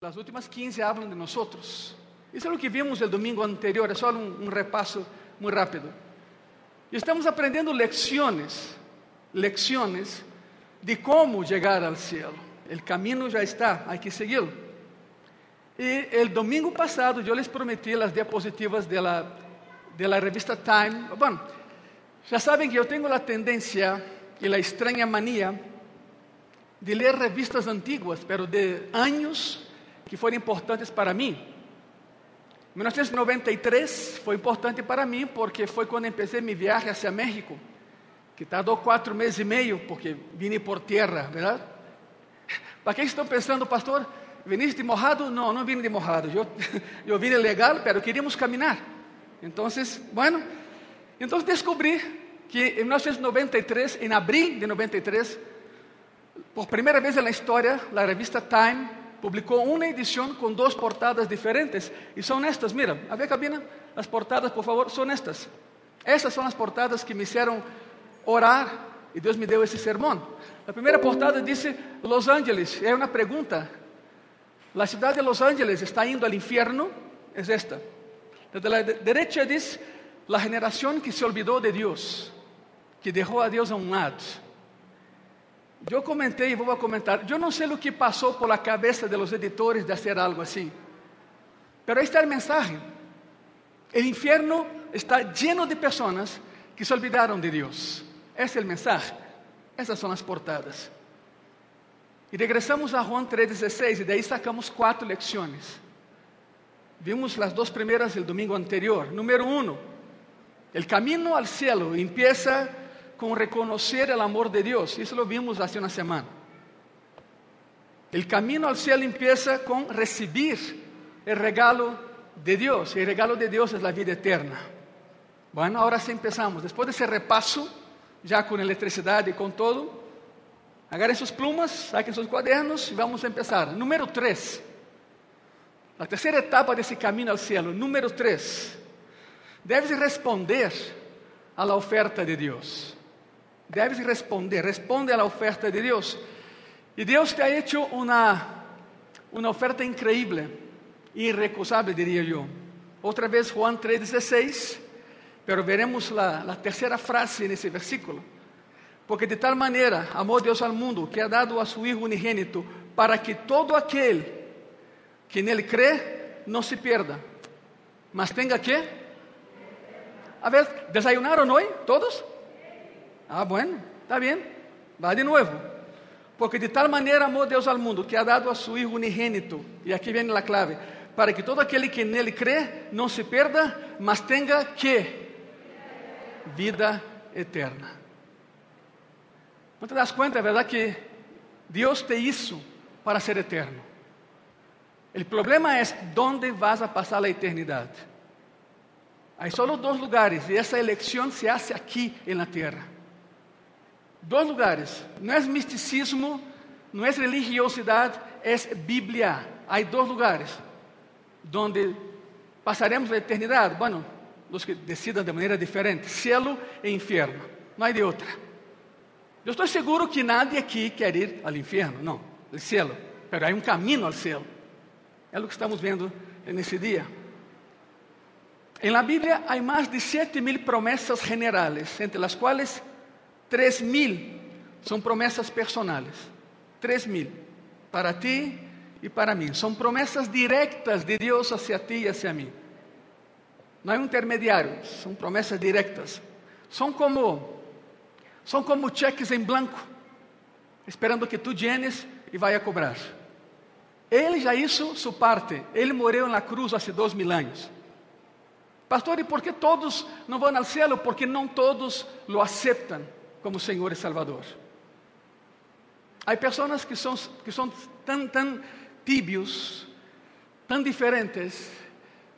Las últimas 15 hablan de nosotros. Eso es lo que vimos el domingo anterior, es solo un, un repaso muy rápido. Y estamos aprendiendo lecciones, lecciones de cómo llegar al cielo. El camino ya está, hay que seguirlo. Y el domingo pasado yo les prometí las diapositivas de la, de la revista Time. Bueno, ya saben que yo tengo la tendencia y la extraña manía de leer revistas antiguas, pero de años que foram importantes para mim. 1993 foi importante para mim porque foi quando empecé mi viaje hacia México, que tardou quatro meses e meio porque vine por terra, verdade? Para quem estão pensando, pastor, viniste de mojado? Não, não vim de mojado. Eu, eu vim legal, pero queríamos caminhar. Então, bueno, então descobri que em 1993, em abril de 93, por primeira vez na história, a revista Time publicou uma edição com duas portadas diferentes e são estas, mira, a ver cabina, as portadas, por favor, são estas. Essas são as portadas que me fizeram orar e Deus me deu esse sermão. A primeira portada disse Los Angeles, é uma pergunta. A cidade de Los Angeles está indo ao inferno? É esta. Desde a direita diz la generación que se olvidou de Deus, que deixou a Deus a um lado. Eu comentei e vou comentar. Eu não sei o que passou por la cabeça de los editores de fazer algo assim. Pero este é o mensagem. O inferno está lleno de pessoas que se olvidaram de Deus. Esse é o mensagem. Essas são as portadas. E regressamos a Juan 3,16 e daí sacamos quatro lições. Vimos as duas primeiras el domingo anterior. Número um, o caminho ao cielo empieza com reconhecer o amor de Deus. Isso lo vimos há uma semana. O caminho ao cielo empieza com recibir o regalo de Deus. E o regalo de Deus é a vida eterna. Bueno, agora sim empezamos. Depois desse repasso, já com eletricidade e com todo, agarrem suas plumas, saquem seus quadernos e vamos começar. Número 3. A terceira etapa desse caminho ao cielo. Número 3. Deves responder à oferta de Deus. Deves responder, responde à oferta de Deus. E Deus te ha hecho uma, uma oferta increíble, irrecusável, diria eu. Outra vez, Juan 3,16, pero veremos a, a terceira frase nesse versículo. Porque de tal maneira amou Deus ao mundo que ha dado a su Hijo unigênito, para que todo aquele que nele crê não se perda, mas tenha que. A ver, ¿desayunaron hoy todos? Ah, bueno, está bien, va de nuevo. Porque de tal maneira amou Deus ao mundo que ha dado a su Hijo unigênito, e aqui vem a clave, para que todo aquele que nele crê não se perda, mas tenha que vida eterna. ¿No te das cuenta, verdad, que Deus te hizo para ser eterno? O problema é onde vas a passar a eternidade. Há só dois lugares e essa eleição se hace aqui na terra. Dois lugares. Não é misticismo, não é religiosidade, é Bíblia. Há dois lugares onde passaremos a eternidade. Bueno, os que decidam de maneira diferente: cielo e inferno. Não há de outra. Eu estou seguro que nadie aqui quer ir ao inferno, não, ao cielo. Mas há um caminho ao cielo. É o que estamos vendo nesse dia. Em la Bíblia há mais de 7 mil promessas generales, entre as quais 3 mil são promessas personales. 3 mil para ti e para mim. São promessas diretas de Deus hacia ti e hacia mim. Não há um intermediário, são promessas diretas. São como são como cheques em branco, esperando que tu llenes e vai a cobrar. Ele já hizo sua parte. Ele morreu na cruz há dois mil anos. Pastor, e por que todos não vão ao céu? Porque não todos lo aceitam como Senhor e Salvador. Há pessoas que são, que são tão, tão tibios, tão diferentes,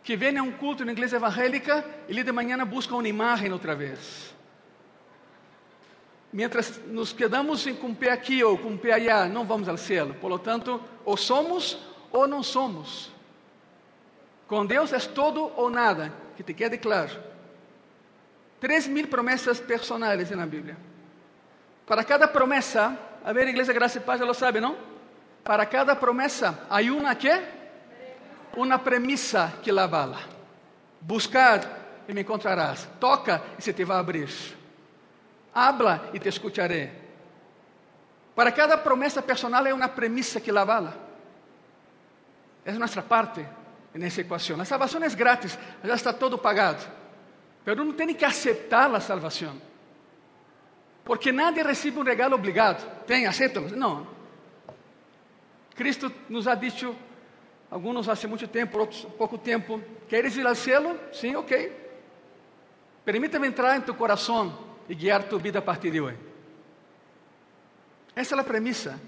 que vêm a um culto na igreja evangélica e ali de manhã buscam uma imagem outra vez. Mientras nos quedamos com um pé aqui ou com pé allá, não vamos ao céu. Por lo tanto, ou somos ou não somos. Com Deus é todo ou nada, que te quede claro. Três mil promessas personais na Bíblia. Para cada promessa, a ver, Igreja Graça e Paz já lo sabe, não? Para cada promesa hay una qué? Una premisa que la avala. Buscad e me encontrarás. Toca e se te vai abrir. Habla e te escucharé. Para cada promessa personal é uma premissa que la avala. É nossa parte nessa equação. A salvação é grátis, já está todo pagado. Mas não tem que aceitar a salvação. Porque nadie recebe um regalo obrigado. Tem, aceita-lo? Não. Cristo nos ha dicho, alguns há muito tempo, outros pouco tempo, queres ir ao céu? Sim, ok. Permítame entrar em tu coração e guiar tu vida a partir de hoje. Essa é a premissa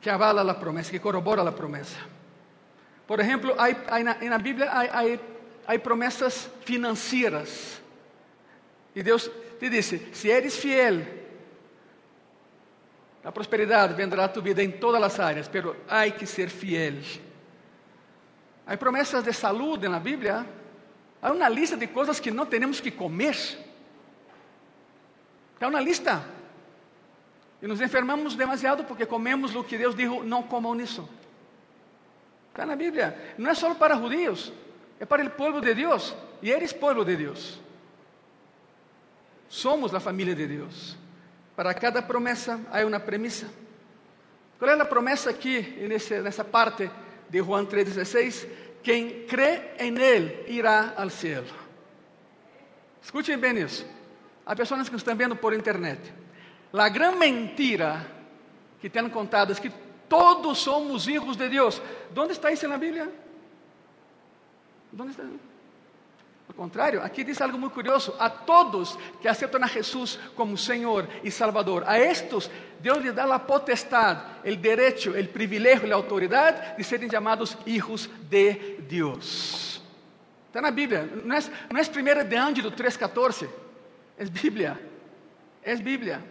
que avala a promessa, que corrobora a promessa. Por exemplo, hay, hay na, na Bíblia há promessas financeiras. E Deus te disse: se eres fiel, a prosperidade vendrá a tu vida em todas as áreas, pero há que ser fiel. Há promessas de saúde na Bíblia. Há uma lista de coisas que não temos que comer. Há uma lista. E nos enfermamos demasiado porque comemos o que Deus disse: não comam nisso. Está na Bíblia. Não é só para judíos, é para o povo de Deus. E eres povo de Deus. Somos a família de Deus. Para cada promessa há uma premissa. Qual é a promessa aqui, nessa parte de Juan 3,16? Quem crê em Ele irá ao céu. Escutem bem isso. Há pessoas que estão vendo por internet. A grande mentira que têm contado é que todos somos hijos de Deus. Onde está isso na Bíblia? Ao contrário, aqui diz algo muito curioso: a todos que aceitam a Jesus como Senhor e Salvador, a estes Deus lhes dá a potestade, o direito, o privilégio e a autoridade de serem chamados hijos de Deus. Está na Bíblia, não é, não é 1 de Ângelo 3,14, é Bíblia, é Bíblia.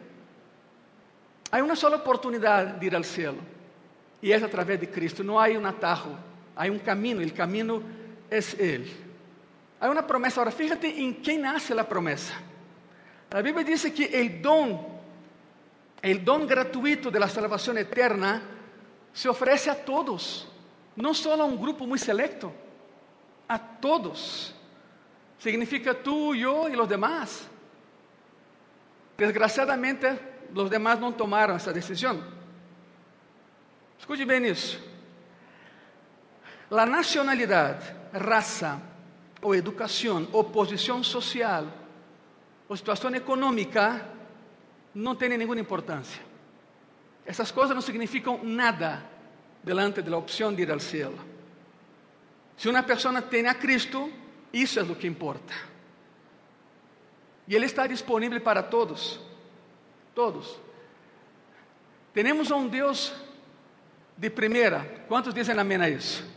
Há uma sola oportunidade de ir ao céu, e é através de Cristo, não há um atarro, há um caminho, o caminho é Ele. Há uma promessa. Agora, fíjate em quem nasce a promessa. A Bíblia diz que o dom, o dom gratuito de la eterna, se oferece a todos, não só a um grupo muito selecto, a todos. Significa tú, eu e os demás. Desgraciadamente, os demás não tomaram essa decisão. Escute bem isso. A nacionalidade, raça, ou educação, ou posição social, ou situação econômica, não tem nenhuma importância. Essas coisas não significam nada delante da opção de ir ao céu. Se uma pessoa tem a Cristo, isso é o que importa. E Ele está disponível para todos. Todos. Temos um Deus de primeira. Quantos dizem amém a isso?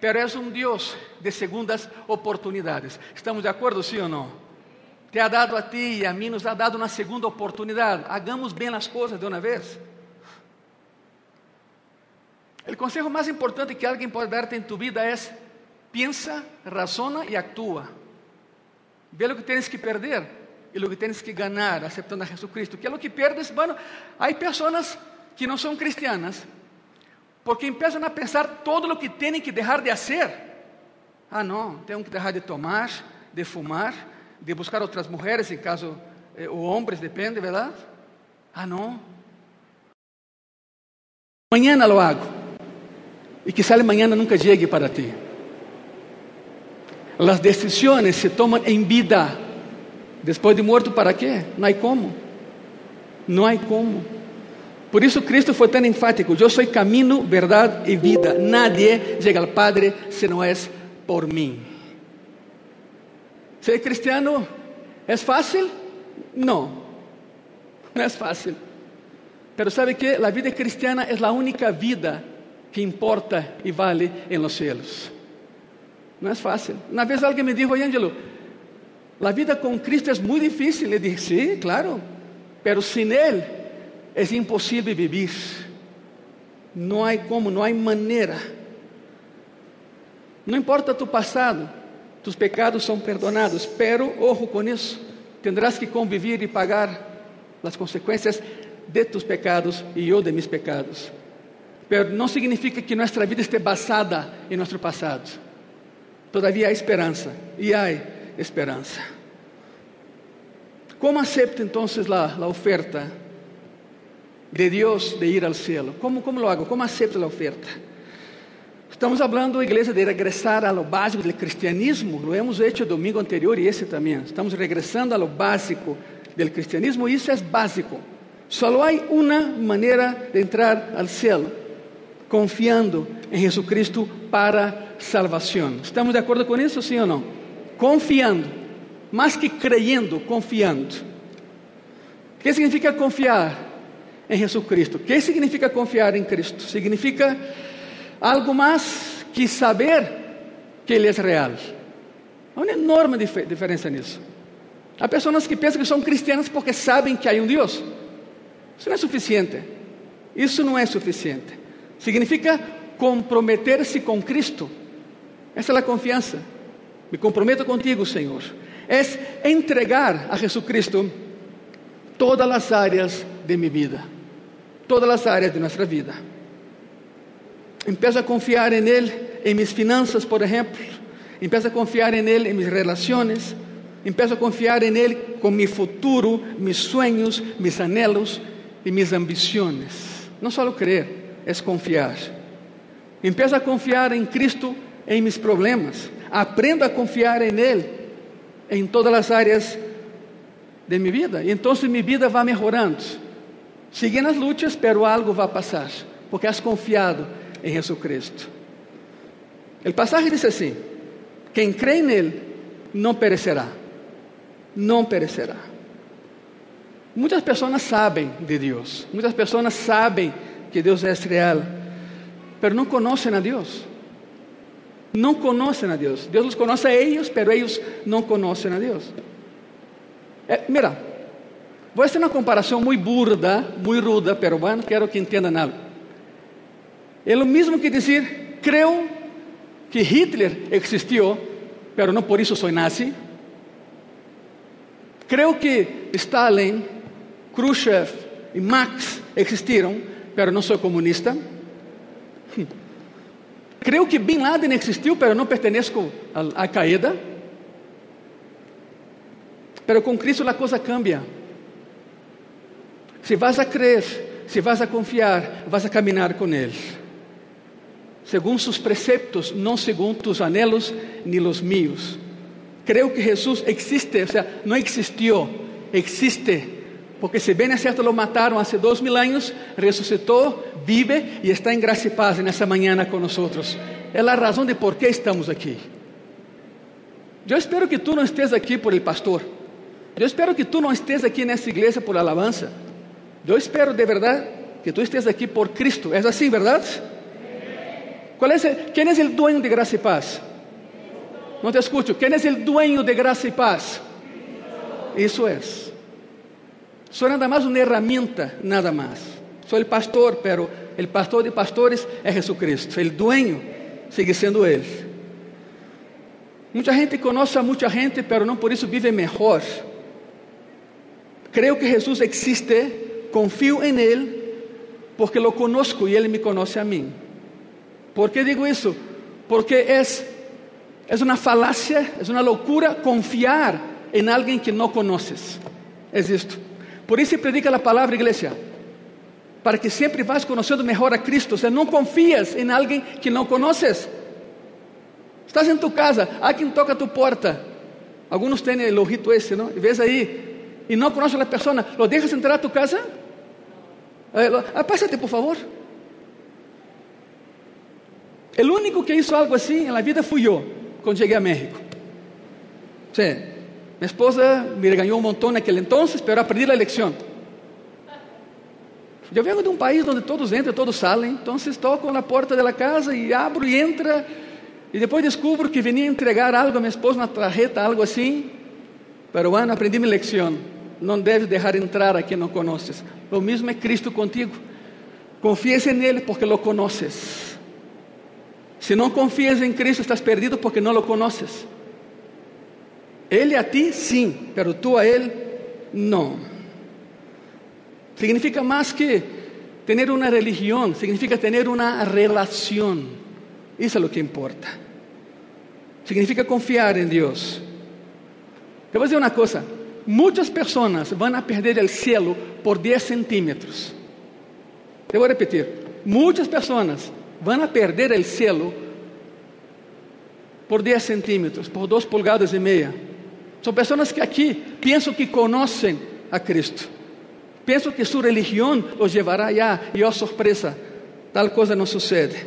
Pero es un Dios de segundas oportunidades. ¿Estamos de acuerdo, sí o no? Te ha dado a ti y a mí, nos ha dado una segunda oportunidad. Hagamos bien las cosas de una vez. El consejo más importante que alguien puede darte en tu vida es, piensa, razona y actúa. Ve lo que tienes que perder y lo que tienes que ganar aceptando a Jesucristo. ¿Qué es lo que pierdes? Bueno, hay personas que no son cristianas porque começam a pensar todo o que têm que deixar de fazer. Ah, não, tenho que deixar de tomar, de fumar, de buscar outras mulheres, em caso, eh, ou homens, depende, verdade? Ah, não. Amanhã lo hago. E que sale amanhã nunca chegue para ti. As decisões se tomam em vida. Depois de morto, para quê? Não há como. Não há como. Por isso Cristo foi tão enfático: Eu sou caminho, verdade e vida. Nadie chega ao Padre se não é por mim. Ser cristiano é fácil? Não, não é fácil. Mas sabe que a vida cristiana é a única vida que importa e vale em los cielos. Não é fácil. Uma vez alguém me disse, Ângelo, a vida com Cristo é muito difícil. Eu disse, sim, sí, claro, pero sin Él é impossível viver. Não há como, não há maneira. Não importa tu passado, tus pecados são perdonados, pero, ojo com isso, tendrás que convivir e pagar as consequências de tus pecados e eu de mis pecados. pero não significa que nossa vida esteja basada em nosso passado. Todavia há esperança, e há esperança. Como acepto então a oferta de Deus de ir ao céu? Como, como lo hago? Como acepto a oferta? Estamos falando, igreja, de regressar a lo básico do cristianismo. Lo hemos hecho domingo anterior e esse também. Estamos regressando a lo básico do cristianismo e isso é básico. Só há uma maneira de entrar ao céu, confiando em Jesucristo para salvação. ¿Estamos de acordo com isso, sim ou não? Confiando, mais que creyendo, confiando. O que significa confiar em Jesucristo? O que significa confiar em Cristo? Significa algo mais que saber que Ele é real. Há uma enorme dif diferença nisso. Há pessoas que pensam que são cristianas porque sabem que há um Deus. Isso não é suficiente. Isso não é suficiente. Significa comprometer-se com Cristo. Essa é a confiança. Me comprometo contigo, Senhor. É entregar a Jesucristo todas as áreas de minha vida, todas as áreas de nossa vida. Empiezo a confiar em Ele, em minhas finanças, por exemplo. Empiezo a confiar em Ele, em minhas relações. Empiezo a confiar em Ele com meu futuro, meus sonhos, meus anhelos e minhas ambições. Não só crer, é confiar. Empiezo a confiar em Cristo em meus problemas. Aprendo a confiar em Ele em todas as áreas de minha vida. E então minha vida vai melhorando. Seguindo as lutas, pero algo vai passar, porque has confiado em Jesucristo. O passagem diz assim: quem crê nele não perecerá, não perecerá. Muitas pessoas sabem de Deus, muitas pessoas sabem que Deus é real, mas não conhecem a Deus. Não conhecem a Deus. Deus os conhece a eles, mas eles não conhecem a Deus. É, mira, vou fazer uma comparação muito burda, muito ruda, pero bueno, quero que entendam algo. É o mesmo que dizer, creio que Hitler existiu, pero não por isso sou nazi. Creio que Stalin, Khrushchev e Marx existiram, pero não sou comunista. Creio que Bin Laden existiu, pero não pertenço à Al-Qaeda. Pero com Cristo a coisa cambia. Se vas a crer, se vas a confiar, vas a caminhar com Ele según sus preceptos, no según tus anhelos ni los míos. Creo que Jesús existe, o sea, no existió, existe. Porque se bem é certo lo mataram hace dois mil anos, ressuscitou, vive e está em graça e paz nessa manhã com nós. É a razão de por que estamos aqui. Eu espero que tu não estejas aqui por el pastor. Eu espero que tu não estejas aqui nessa igreja por alabança. Eu espero de verdade que tu estejas aqui por Cristo. É assim, verdade? ¿Cuál es el, ¿Quién es el dueño de gracia y paz? No te escucho. ¿Quién es el dueño de gracia y paz? Eso es. Soy nada más una herramienta, nada más. Soy el pastor, pero el pastor de pastores es Jesucristo. El dueño sigue siendo Él. Mucha gente conoce a gente, pero no por eso vive mejor. Creo que Jesús existe, confío en Él, porque lo conozco y Él me conoce a mí. ¿Por qué digo eso? Porque es, es una falacia, es una locura confiar en alguien que no conoces. Es esto. Por isso predica a palavra, igreja, para que sempre vás conhecendo melhor a Cristo. Você não confias em alguém que não conheces. Estás em tu casa, quem toca a tu porta. Alguns têm o rito esse, não? E vês aí, e não conheces a pessoa, lo deixas entrar a tu casa? Eh, ah, pásate, por favor. O único que hizo algo assim na vida fui eu, quando cheguei a México. Sí. Minha esposa me regañó um montão naquele entonces, pero aprendi a lição. Eu venho de um país onde todos entram, todos saem, então toco na porta da casa e abro e entra, e depois descubro que venia entregar algo a minha esposa, uma tarjeta, algo assim. Pero bueno, aprendi minha lição. Não deves deixar entrar a quem não conheces. O mesmo é Cristo contigo. Confies nele porque lo conoces. Se não confias em Cristo, estás perdido porque não o conoces. Ele a ti, sim, pero tu a Ele, não. Significa mais que Tener una religión significa tener una relación. Eso es lo que importa. Significa confiar en Dios. Te voy a decir una cosa. Muchas personas van a perder el cielo por 10 centímetros. A repetir. Muchas personas van a perder el cielo por 10 centímetros, por 2 pulgadas y media. Son personas que aquí pienso que conocen a Cristo. Pienso que su religión los llevará allá y oh sorpresa, tal cosa no sucede.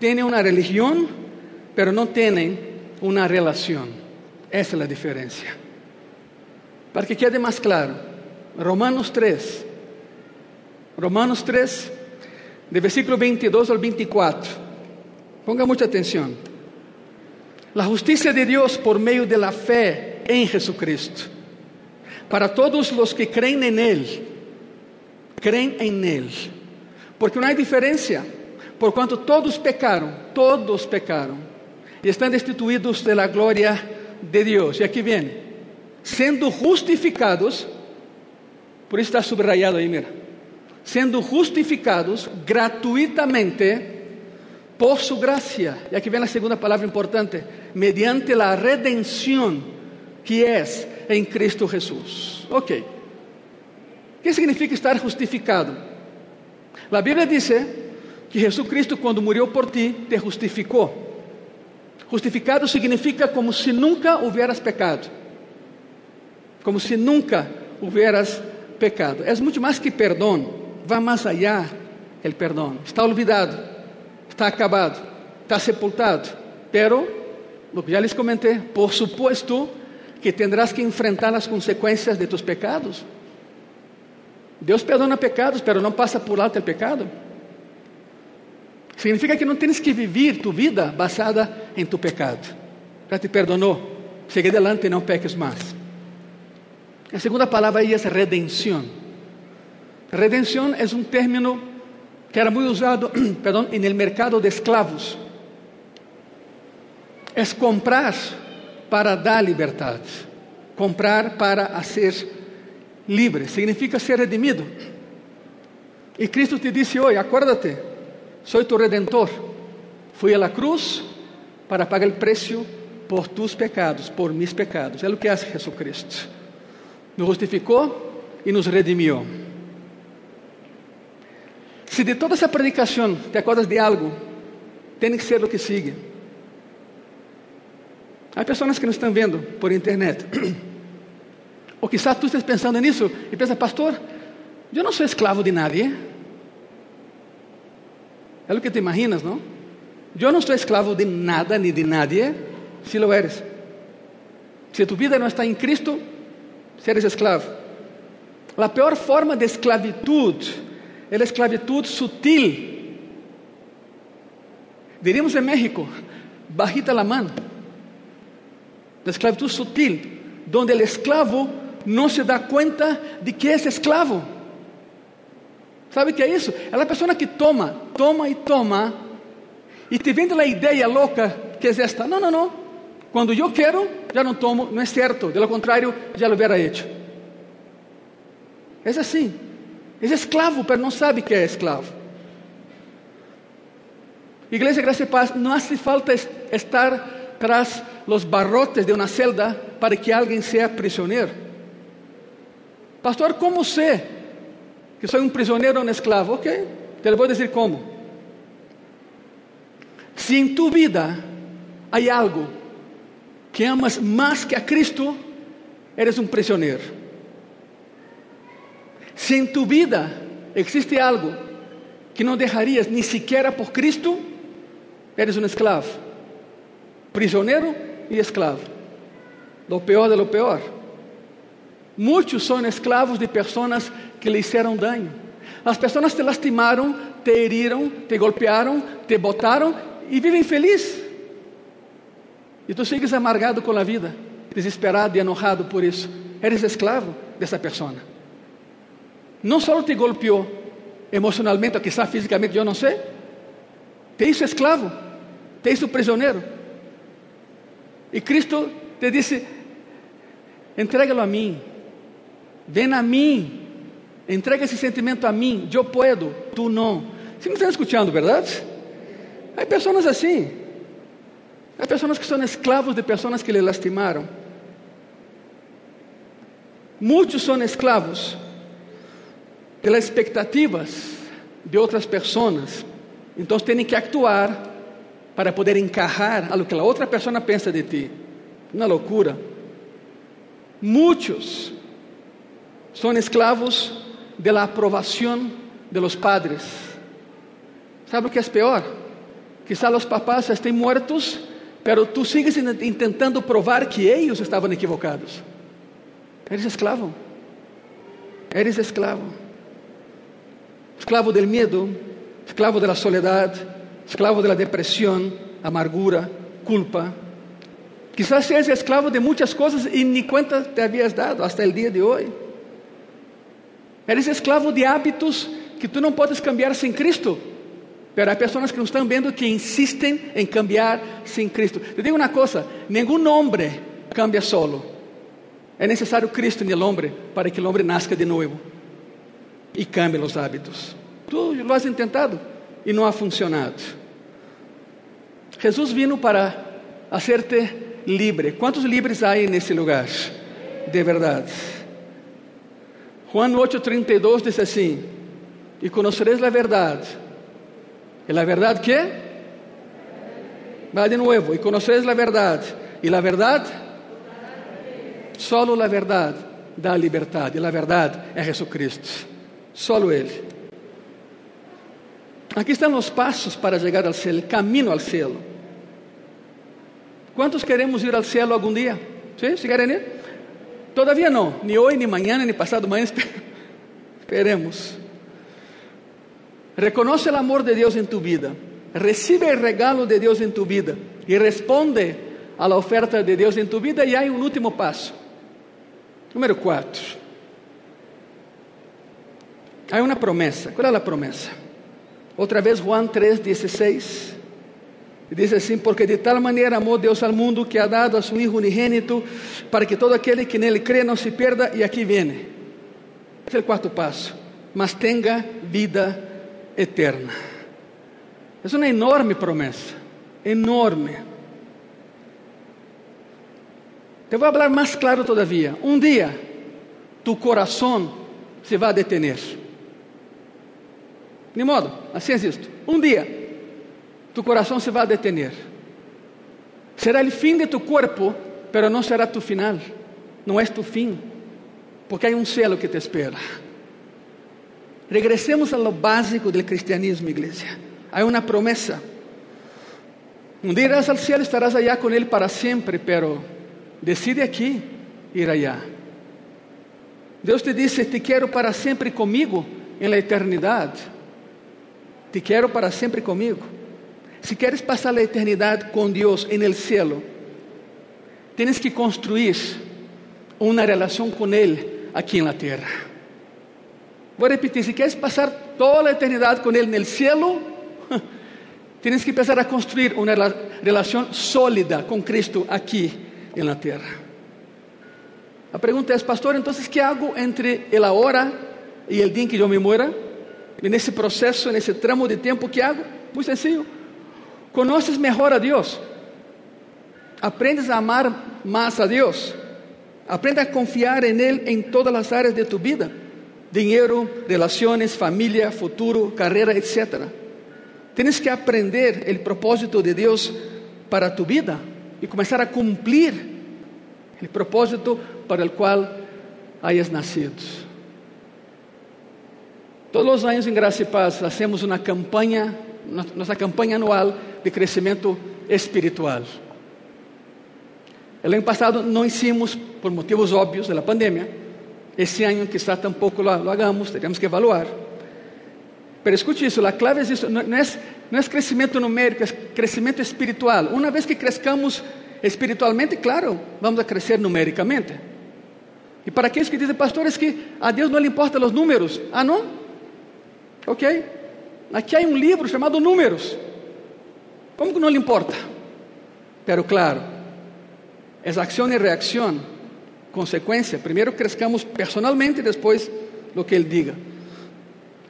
Tienen una religión, pero no tienen una relación. Esa es la diferencia. Para que quede más claro, Romanos 3, Romanos 3, de versículo 22 al 24. Ponga mucha atención. La justicia de Dios por medio de la fe en Jesucristo. Para todos los que creen en Él, creen en Él. Porque no hay diferencia, por cuanto todos pecaron, todos pecaron, y están destituidos de la gloria de Dios. Y aquí viene, siendo justificados, por eso está subrayado ahí, mira, siendo justificados gratuitamente por su gracia. Y aquí viene la segunda palabra importante, mediante la redención que es en Cristo Jesús. Ok. ¿Qué significa estar justificado? La Biblia dice que Jesucristo cuando murió por ti te justificó. Justificado significa como si nunca hubieras pecado. Como si nunca hubieras pecado. Es mucho más que perdón. Va más allá el perdón. Está olvidado. Está acabado. Está sepultado. Pero, lo que ya les comenté, por supuesto que tendrás que enfrentar las consecuencias de tus pecados. Deus perdona pecados, pero não passa por alto o pecado. Significa que não tens que viver tu vida basada em tu pecado. Já te perdonou. Segue adelante e não peques mais. A segunda palavra aí é redenção. Redenção é um término que era muito usado, perdão, no mercado de escravos. É comprar para dar liberdade, comprar para fazer libre, significa ser redimido. E Cristo te disse hoje: acuérdate, soy tu redentor. Fui a la cruz para pagar o preço por tus pecados, por mis pecados. É o que faz Jesucristo. Nos justificou e nos redimiu. Se de toda essa predicação te acordas de algo, tem que ser o que sigue. Há pessoas que nos estão vendo por internet. Ou quizás tú estés pensando nisso e pensa, pastor, eu não sou esclavo de nadie. É o que te imaginas, não? Eu não sou esclavo de nada ni de nadie, si lo eres. Se tu vida não está em Cristo, eres esclavo. A pior forma de esclavitud é a esclavitud sutil. Diríamos em México, bajita la mano. La esclavitud sutil, donde el esclavo não se dá conta de que é escravo. ¿Sabe o que é isso? É a pessoa que toma, toma e toma, e te vende a ideia louca que é esta: não, não, não, quando eu quero, já não tomo, não é certo, de lo contrário, já lo hubiera hecho. É assim, é escravo, mas não sabe que é escravo. Igreja Graça e Paz, não hace falta estar tras los barrotes de uma celda para que alguém seja prisioneiro. Pastor, como sé que soy un prisionero o un esclavo? Ok, te a decir cómo. Si en tu vida hay algo que amas más que a Cristo, eres un prisionero. Si en tu vida existe algo que no dejarías ni siquiera por Cristo, eres un esclavo. Prisionero y esclavo. Lo peor de lo peor. Muitos são escravos de pessoas que lhe fizeram dano. As pessoas te lastimaram, te heriram, te golpearam, te botaram e vivem felizes. E tu sigues amargado com a vida, desesperado e enojado por isso. Eres escravo dessa pessoa. Não só te golpeou emocionalmente, ou quizá fisicamente, eu não sei. Te hizo escravo, te hizo prisioneiro. E Cristo te disse: entrega-lo a mim. Ven a mim Entrega esse sentimento a mim, eu puedo, tu não. Você me está escutando, verdade? Há pessoas assim. Há pessoas que são escravos de pessoas que lhe lastimaram. Muitos são escravos pelas expectativas de outras pessoas. Então têm que actuar para poder encarrar a lo que a outra pessoa pensa de ti. Uma loucura. Muitos são escravos de la aprovação de los padres. ¿Sabe o que é pior? Quizá os papás estén muertos, pero tu sigues intentando provar que eles estavam equivocados. Eres esclavo. Eres esclavo. Esclavo del miedo, esclavo de la soledad, esclavo de la depresión, amargura, culpa. Quizás seas esclavo de muchas cosas y ni cuenta te habías dado hasta el día de hoy. Eres esclavo de hábitos que tu não podes cambiar sem Cristo. Pero há pessoas que nos estão vendo que insistem em cambiar sem Cristo. Eu digo uma coisa: nenhum homem cambia solo. É necessário Cristo no homem para que o homem nasca de novo e cambie os hábitos. Tu lo has intentado e não ha funcionado. Jesus vino para hacerte libre. Quantos livres há nesse lugar? De verdade. Juan 8:32 diz assim: E conocereis a verdade. E a verdade que? Vai de novo. E conocereis a verdade. E a verdade? Solo a verdade dá liberdade. E a verdade é Jesus Cristo. Solo Ele. Aqui estão os passos para chegar ao céu, caminho ao céu. Quantos queremos ir ao céu algum dia? ¿Sí? ¿Se querem ir? Todavía não, nem hoje, nem amanhã, nem passado amanhã. Esperemos. Reconoce o amor de Deus em tu vida. Recibe o regalo de Deus em tu vida. E responde a la oferta de Deus em tu vida. E há um último passo. Número 4. Há uma promessa. Qual é a promessa? Outra vez, Juan 3,16. Diz assim: Porque de tal maneira amou Deus ao mundo que ha dado a seu Hijo unigênito, para que todo aquele que nele crê não se perda. E aqui vem. Esse é o quarto passo. Mas tenha vida eterna. É uma enorme promessa. Enorme. Te vou falar mais claro todavia. Um dia, tu coração se vai detener. De modo, assim é isto. Um dia, tu coração se vai detener. Será o fim de tu corpo, pero não será tu final. Não é tu fim, porque há um céu que te espera. Regressemos a lo básico do cristianismo, igreja. Há uma promessa. Um dia irás ao céu, estarás allá com Ele para sempre, pero decide aqui ir allá. Deus te disse: Te quero para sempre comigo em la eternidade. Te quero para sempre comigo. Se queres passar a eternidade com Deus en el cielo, tienes que construir uma relação com Ele aqui na terra. Vou repetir: se queres passar toda a eternidade com Ele no cielo, tienes que começar a construir uma relação sólida com Cristo aqui na terra. A pergunta é, pastor, então, que hago entre a hora e o dia em que eu me muera? nesse processo, nesse tramo de tempo que hago? Muito sencillo. Conoces melhor a Deus. Aprendes a amar mais a Deus. Aprende a confiar em Ele em todas as áreas de tu vida: dinheiro, relações, família, futuro, carreira, etc. Tienes que aprender o propósito de Deus para tu vida e começar a cumprir o propósito para o qual hayas nacido. Todos os anos em Graça e Paz fazemos uma campanha, nossa campanha anual de crescimento espiritual. O ano passado não hicimos, por motivos óbvios da pandemia. Esse ano quizá tampouco lo, lo hagamos, teríamos que evaluar. Mas escute isso, a clave é isso, não é, não é crescimento numérico, é crescimento espiritual. Uma vez que crescamos espiritualmente, claro, vamos a crescer numericamente. E para aqueles que dizem, pastores, que a Deus não lhe importam os números. Ah, não? Ok? Aqui há um livro chamado Números. Como que não lhe importa? Pero claro, é ação e reação, consequência. Primeiro crescamos personalmente, depois lo que Él diga.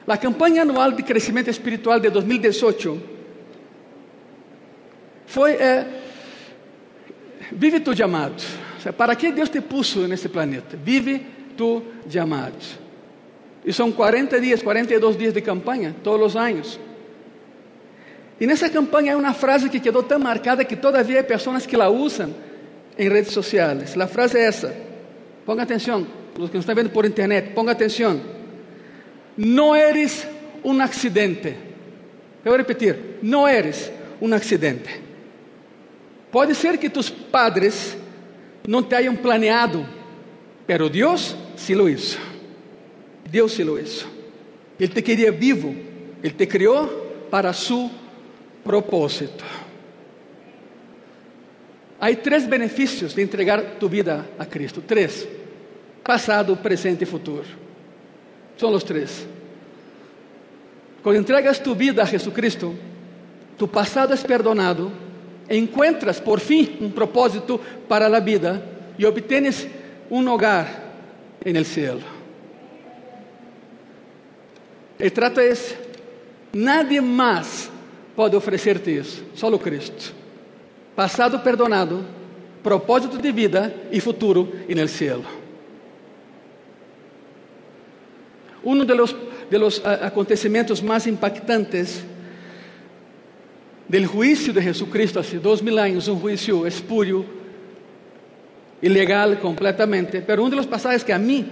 La campaña anual de crecimiento espiritual de 2018 fue eh, Vive tu llamado. O sea, ¿Para qué Dios te puso en este planeta? Vive tu llamado. Y son 40 días, 42 días de campaña, todos los años. Y en esa campaña hay una frase que quedó tan marcada que todavía hay personas que la usan en redes sociales. La frase es esa. Ponga atención, los que nos están viendo por internet, ponga atención. No eres un accidente. Voy a repetir, no eres un accidente. Puede ser que tus padres no te hayan planeado, pero Dios sí lo hizo. Deus se lo hizo. Ele te queria vivo, Ele te criou para su propósito. Há três benefícios de entregar tu vida a Cristo: três, passado, presente e futuro. São os três. Quando entregas tu vida a Jesucristo, tu passado é perdonado, encontras por fim um propósito para a vida e obtienes um lugar en el cielo. El trato es, nadie pode oferecer-te só o Cristo. Passado perdonado, propósito de vida e futuro en el cielo. Um de los, de los acontecimentos mais impactantes del juízo de Jesucristo hace dois mil anos, um juízo espúrio, ilegal completamente, pero um de los pasajes que a mim,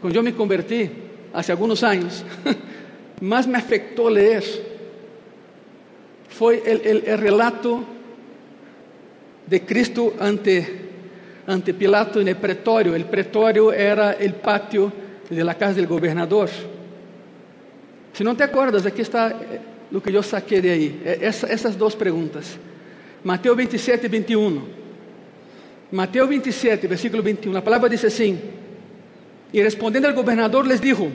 quando eu me converti, hace alguns anos, más me afectó leer fue el, el, el relato de Cristo ante, ante Pilato en el pretorio. El pretorio era el patio de la casa del gobernador. Si no te acuerdas, aquí está eh, lo que yo saqué de ahí. Eh, essas dos preguntas. Mateo 27, 21. Mateo 27, versículo 21. La palabra dice así. Y respondiendo el gobernador les dijo,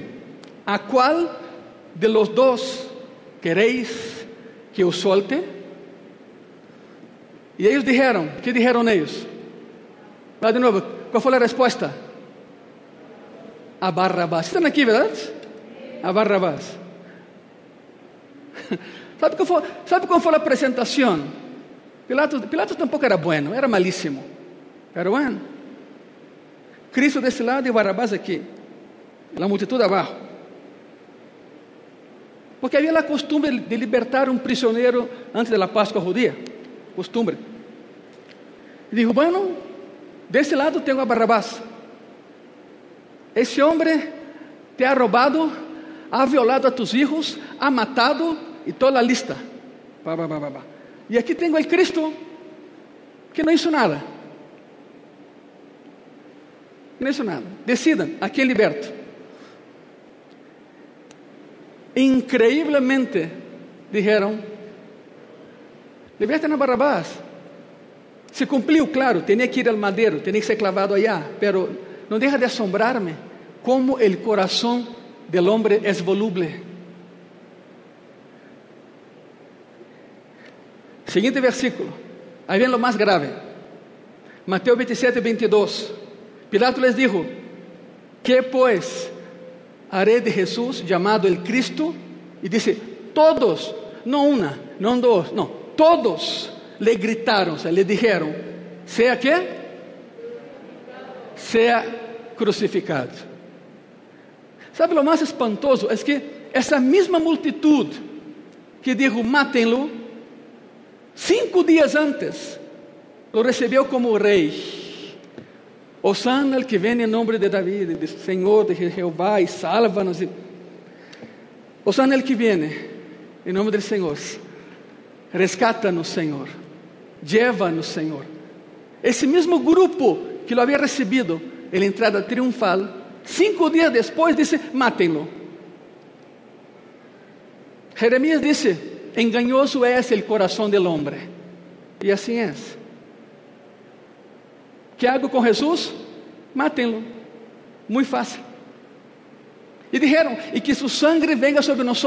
¿a cuál de los dos queréis que os solte? E eles disseram, que disseram eles? Lá de novo, qual foi a resposta? A Barrabás. Estão aqui, verdade? A Barrabás. ¿Sabe qual foi, sabe qual foi a apresentação? Pilatos, Pilatos tampouco era bueno, era malíssimo. Pero bueno. Cristo desse lado e Barrabás aqui. A multitud abaixo. Porque havia a costumbre de libertar um prisioneiro antes da Páscoa judía. Costumbre. E dijo: Bueno, desse lado tenho a Barrabás. Esse homem te ha roubado, ha violado a tus hijos, ha matado e toda a lista. E aqui tenho o Cristo que não hizo nada. Não hizo nada. Decidam a quem liberto. increíblemente dijeron, liberten a Barrabás. Se cumpriu, claro, tinha que ir ao madeiro, tinha que ser clavado allá, pero não deixa de assombrarme como o coração del hombre é voluble. Seguinte versículo, aí vem lo mais grave. Mateus 27, 22. Pilato les dijo: Que pois haré de Jesús llamado el Cristo. Y dice, todos, no una, no dos, no, todos le gritaron, o sea, le dijeron, sea qué? Sea crucificado. ¿Sabe lo más espantoso? Es que esa misma multitud que dijo, mátenlo, cinco días antes, lo recibió como rey. Osana que vem em nome de David, de Senhor, de Jeová, e salva-nos. Osana que vem em nome do Senhor. Rescata-nos, Senhor. Lleva-nos, Senhor. Esse mesmo grupo que lo havia recebido em entrada triunfal, cinco dias depois disse: Mátenlo. Jeremias disse: Engañoso é o coração do homem. E assim é. Que hago com Jesus? Matem-lo. Muito fácil. E disseram: E que su sangre venga sobre nós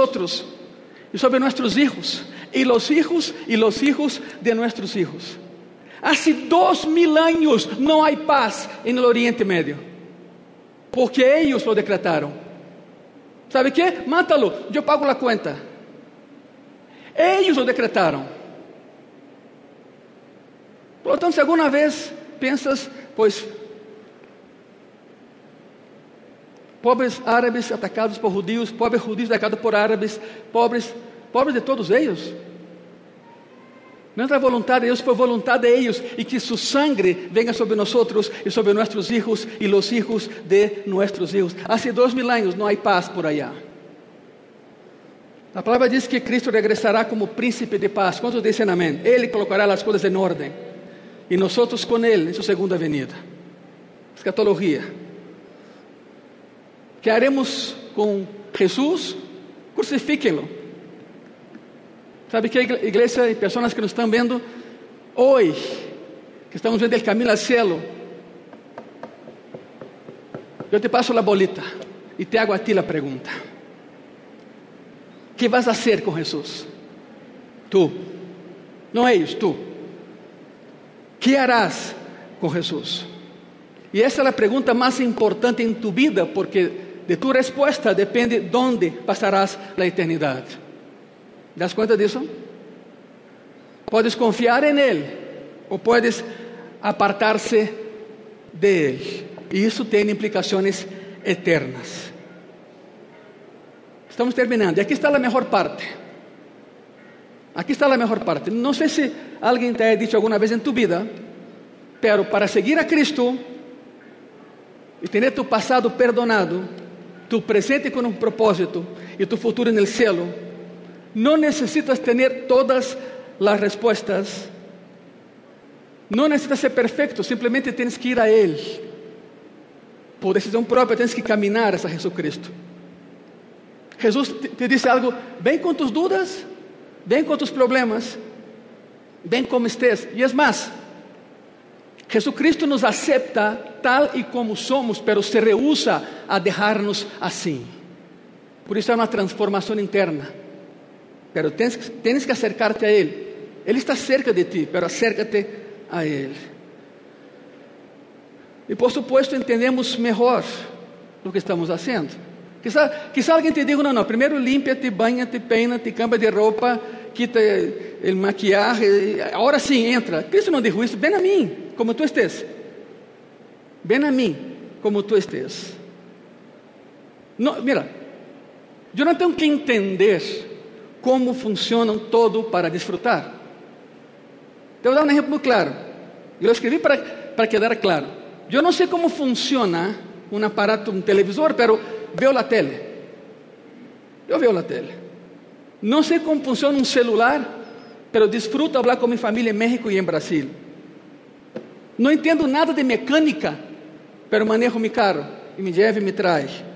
e sobre nossos hijos, e los hijos e los hijos de nossos hijos. Hace dois mil anos não há paz no Oriente Médio, porque eles lo decretaram. ¿Sabe qué? Mátalo, yo pago la cuenta. Ellos lo decretaron. Por lo tanto, si alguna vez piensas, pues, pobres árabes atacados por judíos, pobres judíos atacados por árabes, pobres, pobres de todos ellos. Não é de Deus, foi vontade de eles, e que sua sangre venha sobre nós e sobre nossos filhos e os filhos de nossos filhos. Há dois mil anos não há paz por allá. A palavra diz que Cristo regressará como príncipe de paz. Quantos dizem amém? Ele colocará as coisas em ordem. E nós com Ele em sua segunda venida. Escatologia. Que haremos com Jesus? Crucifíquenlo. Sabe que igreja e pessoas que nos estão vendo hoje, que estamos vendo o caminho ao céu, eu te passo a bolita e te hago a ti a pergunta: que vas a fazer com Jesus? Tu, não eles, tu. Que harás com Jesus? E essa é a pergunta mais importante em tu vida, porque de tu resposta depende onde passarás a eternidade. Das conta disso? Podes confiar em Ele ou podes apartar-se de Ele. E isso tem implicações eternas. Estamos terminando. E aqui está a melhor parte. Aqui está a melhor parte. Não sei se alguém te ha dicho alguma vez em tu vida, pero para seguir a Cristo e ter tu passado perdonado, tu presente com um propósito e tu futuro no céu, no necesitas tener todas las respuestas. No necesitas ser perfecto, simplemente tienes que ir a Él. Por decisión propia tienes que caminar hacia Jesucristo. Jesús te dice algo, ven con tus dudas, ven con tus problemas, ven como estés. Y es más, Jesucristo nos acepta tal y como somos, pero se rehúsa a dejarnos así. Por eso hay una transformación interna. Pero tens, tens que acercarte a Ele. Ele está cerca de ti, pero acércate a Ele. E por supuesto entendemos melhor o que estamos fazendo. Quizá, quizá alguém te diga, não, não, primeiro limpa-te, banha-te, peina-te, cambia de roupa, quita o maquiagem, agora sim entra. Cristo não dijo isso, vem a mim, como tu estés. Vem a mim, como tu estés. Mira, eu não tenho que entender como funcionam todo para desfrutar. Te vou dar um exemplo claro. Eu escrevi para, para quedar claro. Eu não sei como funciona um aparato, um televisor, pero veo a tele. Eu veo a tele. Não sei como funciona um celular, pero disfruto falar com minha família em México e em Brasil. Não entendo nada de mecânica, pero manejo meu carro e me leva e me traz.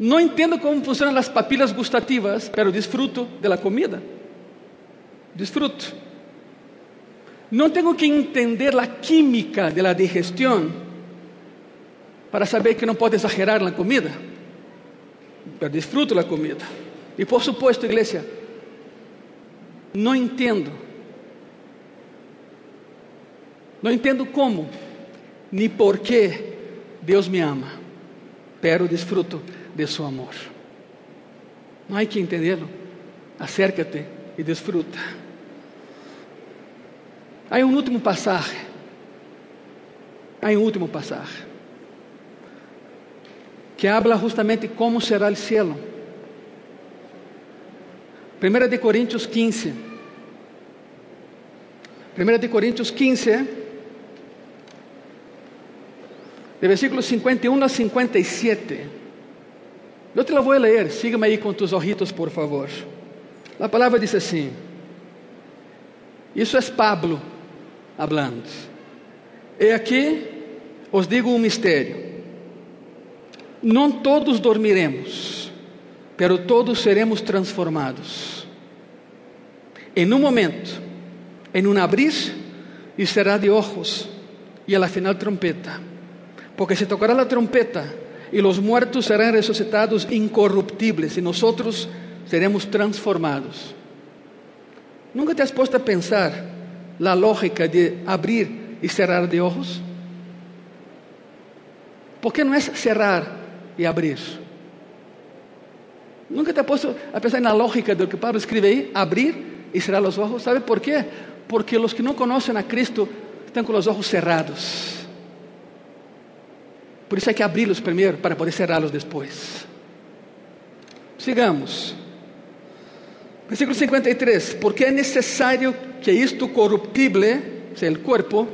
Não entendo como funcionam as papilas gustativas, pero disfruto de la comida. Disfruto. Não tenho que entender a química de la para saber que não pode exagerar na comida, pero disfruto da comida. E por supuesto, igreja, não entendo. Não entendo como, nem por Deus me ama, pero disfruto de su amor. No hay que entenderlo. Acércate y disfruta. Hay un último pasaje. Hay un último pasaje que habla justamente cómo será el cielo. Primera de Corintios 15. Primera de Corintios 15, de versículos 51 a 57. Eu te la vou ler, siga-me aí com tus ojitos, por favor. A palavra diz assim: Isso é Pablo hablando. E aqui os digo um mistério. Não todos dormiremos, pero todos seremos transformados. Em um momento, em um abrir, e será de ojos, e a la final trompeta. Porque se tocará a trompeta, y los muertos serán resucitados incorruptibles y nosotros seremos transformados. ¿Nunca te has puesto a pensar la lógica de abrir y cerrar de ojos? ¿Por qué no es cerrar y abrir. Nunca te has puesto a pensar en la lógica de lo que Pablo escribe ahí, abrir y cerrar los ojos. ¿Sabe por qué? Porque los que no conocen a Cristo están con los ojos cerrados. Por isso é que abri-los primeiro para poder cerrá-los depois. Sigamos. Versículo 53. Porque é necessário que isto corruptible, seja, o corpo,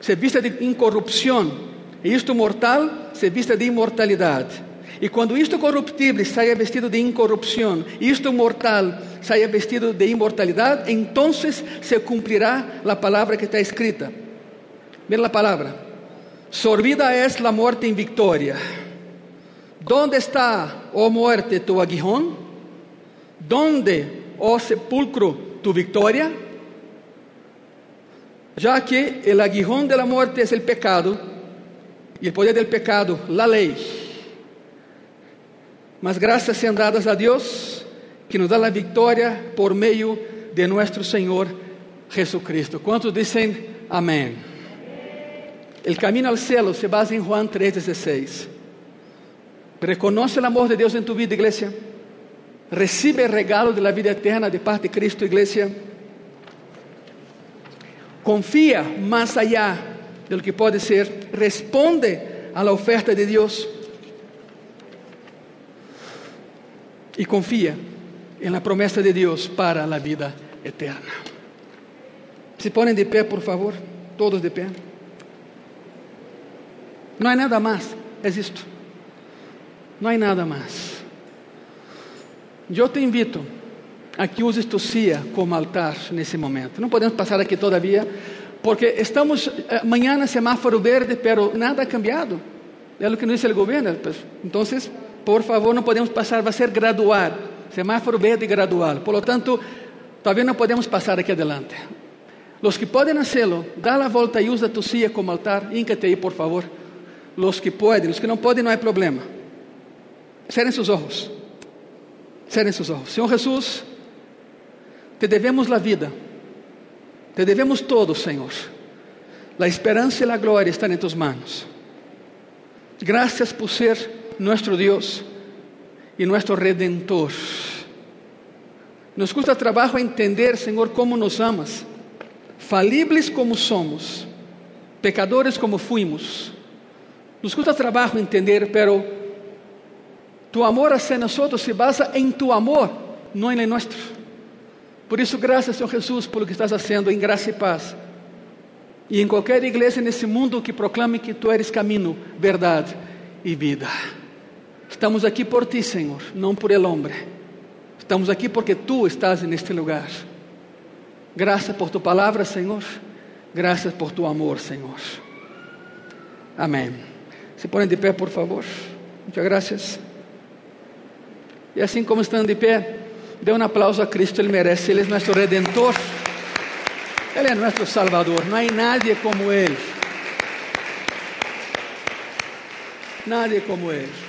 se vista de incorrupção, e isto mortal se vista de imortalidade. E quando isto corruptível saia vestido de incorrupção, isto mortal saia vestido de imortalidade, então se cumprirá a palavra que está escrita. Mira a palavra. Sorbida es la muerte en victoria. ¿Dónde está, oh muerte, tu aguijón? ¿Dónde, oh sepulcro, tu victoria? Ya que el aguijón de la muerte es el pecado y el poder del pecado, la ley. Mas gracias sean dadas a Dios que nos da la victoria por medio de nuestro Señor Jesucristo. ¿Cuántos dicen amén? El camino al cielo se basa en Juan 3:16. Reconoce el amor de Dios en tu vida, iglesia. Recibe el regalo de la vida eterna de parte de Cristo, iglesia. Confía más allá de lo que puede ser. Responde a la oferta de Dios. Y confía en la promesa de Dios para la vida eterna. Se ponen de pé, por favor. Todos de pé. Não há nada mais, é isto. Não há nada mais. Eu te invito a que uses tu cia como altar nesse momento. Não podemos passar aqui todavia, porque estamos eh, amanhã semáforo verde, pero nada ha cambiado. É o que nos diz o governo. Então, por favor, não podemos passar, vai ser gradual. Semáforo verde gradual. Por lo tanto, talvez não podemos passar aqui adelante. Los que podem hacerlo, dá a volta e usa tu cia como altar. Íncate aí, por favor. Los que podem, os que não podem, não há problema. Cerrem seus olhos. Cerrem seus olhos. Senhor Jesus, te devemos a vida. Te devemos todo, Senhor. A esperança e a glória estão em tus manos. Gracias por ser nuestro Dios y nuestro Redentor. Nos custa trabajo entender, Senhor, como nos amas, falibles como somos, pecadores como fuimos nos custa trabajo entender, pero tu amor hacia nosotros se basa en tu amor, no en el nuestro. Por isso, graças, Senhor Jesus, por lo que estás haciendo em graça e paz. E em qualquer igreja nesse mundo que proclame que tu eres caminho, verdade e vida. Estamos aqui por ti, Senhor, não por el hombre. Estamos aqui porque tu estás neste lugar. Graças por tu palavra, Senhor. Graças por tu amor, Senhor. Amém. Se ponem de pé, por favor. Muchas gracias. E assim como estão de pé, dê um aplauso a Cristo, Ele merece, Ele é nosso redentor, Ele é nosso Salvador, não há nadie como Ele. Nadie como Ele.